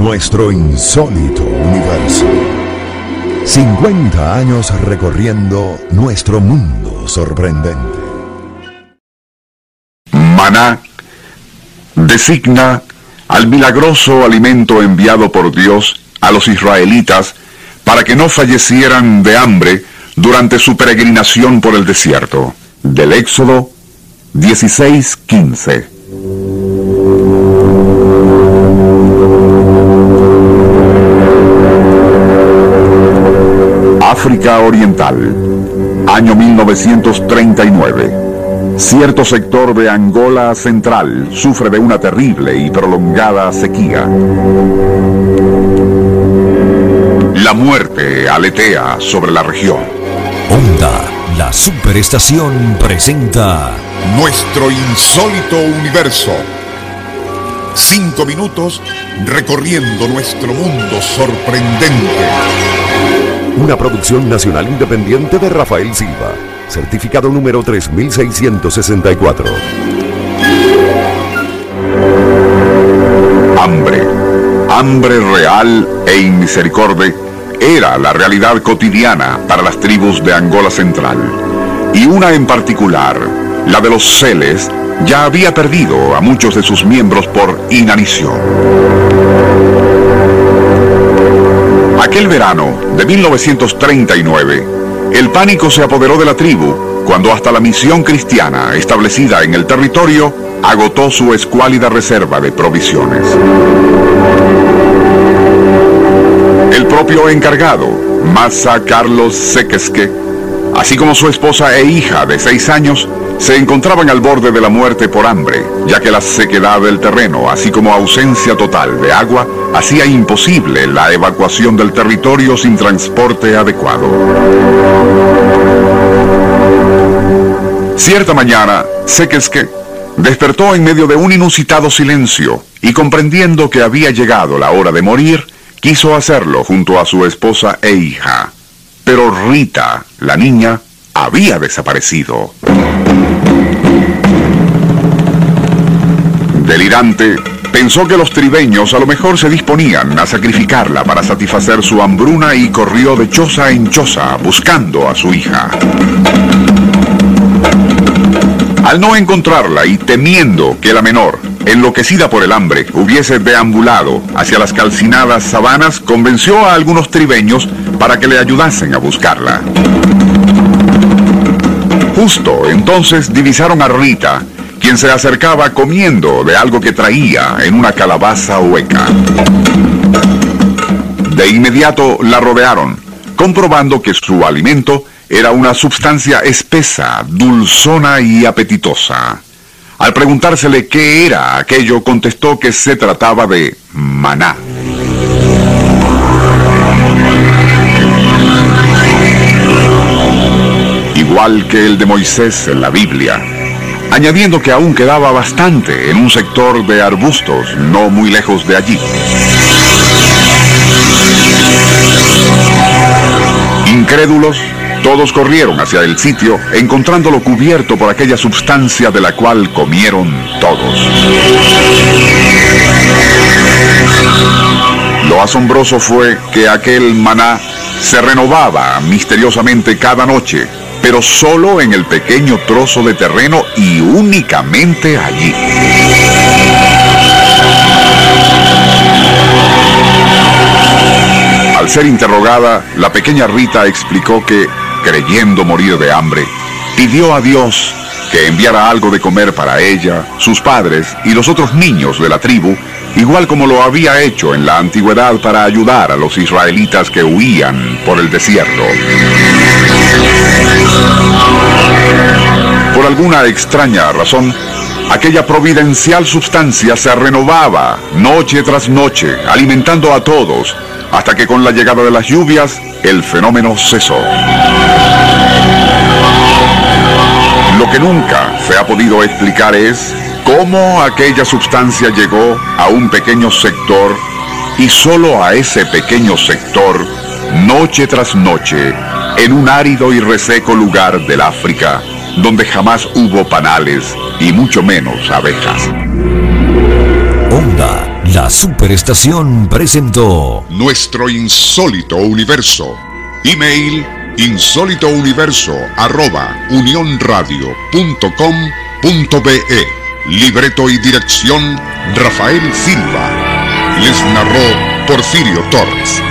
Nuestro insólito universo. 50 años recorriendo nuestro mundo sorprendente. Maná designa al milagroso alimento enviado por Dios a los israelitas para que no fallecieran de hambre durante su peregrinación por el desierto. Del Éxodo 16:15. África Oriental, año 1939. Cierto sector de Angola Central sufre de una terrible y prolongada sequía. La muerte aletea sobre la región. Onda, la superestación presenta Nuestro insólito universo. Cinco minutos recorriendo nuestro mundo sorprendente. Una producción nacional independiente de Rafael Silva certificado número 3664. Hambre, hambre real e inmisericordia era la realidad cotidiana para las tribus de Angola Central, y una en particular, la de los Celes, ya había perdido a muchos de sus miembros por inanición. Aquel verano de 1939, el pánico se apoderó de la tribu cuando hasta la misión cristiana establecida en el territorio agotó su escuálida reserva de provisiones. El propio encargado, Massa Carlos Sequesque, así como su esposa e hija de seis años, se encontraban al borde de la muerte por hambre, ya que la sequedad del terreno, así como ausencia total de agua, hacía imposible la evacuación del territorio sin transporte adecuado. Cierta mañana, Sequesque despertó en medio de un inusitado silencio y comprendiendo que había llegado la hora de morir, quiso hacerlo junto a su esposa e hija. Pero Rita, la niña, había desaparecido. Delirante, pensó que los tribeños a lo mejor se disponían a sacrificarla para satisfacer su hambruna y corrió de choza en choza buscando a su hija. Al no encontrarla y temiendo que la menor, enloquecida por el hambre, hubiese deambulado hacia las calcinadas sabanas, convenció a algunos tribeños para que le ayudasen a buscarla. Justo entonces divisaron a Rita, quien se acercaba comiendo de algo que traía en una calabaza hueca. De inmediato la rodearon, comprobando que su alimento era una sustancia espesa, dulzona y apetitosa. Al preguntársele qué era aquello, contestó que se trataba de maná. Igual que el de Moisés en la Biblia, añadiendo que aún quedaba bastante en un sector de arbustos no muy lejos de allí. Incrédulos, todos corrieron hacia el sitio, encontrándolo cubierto por aquella sustancia de la cual comieron todos. Lo asombroso fue que aquel maná se renovaba misteriosamente cada noche pero solo en el pequeño trozo de terreno y únicamente allí. Al ser interrogada, la pequeña Rita explicó que, creyendo morir de hambre, pidió a Dios que enviara algo de comer para ella, sus padres y los otros niños de la tribu, igual como lo había hecho en la antigüedad para ayudar a los israelitas que huían por el desierto. Por alguna extraña razón, aquella providencial sustancia se renovaba noche tras noche, alimentando a todos, hasta que con la llegada de las lluvias, el fenómeno cesó. Lo que nunca se ha podido explicar es cómo aquella sustancia llegó a un pequeño sector y solo a ese pequeño sector, noche tras noche, en un árido y reseco lugar del África, donde jamás hubo panales y mucho menos abejas. Onda La superestación presentó Nuestro insólito universo. Email insólitouniverso arroba unionradio.com.be Libreto y dirección Rafael Silva. Les narró Porfirio Torres.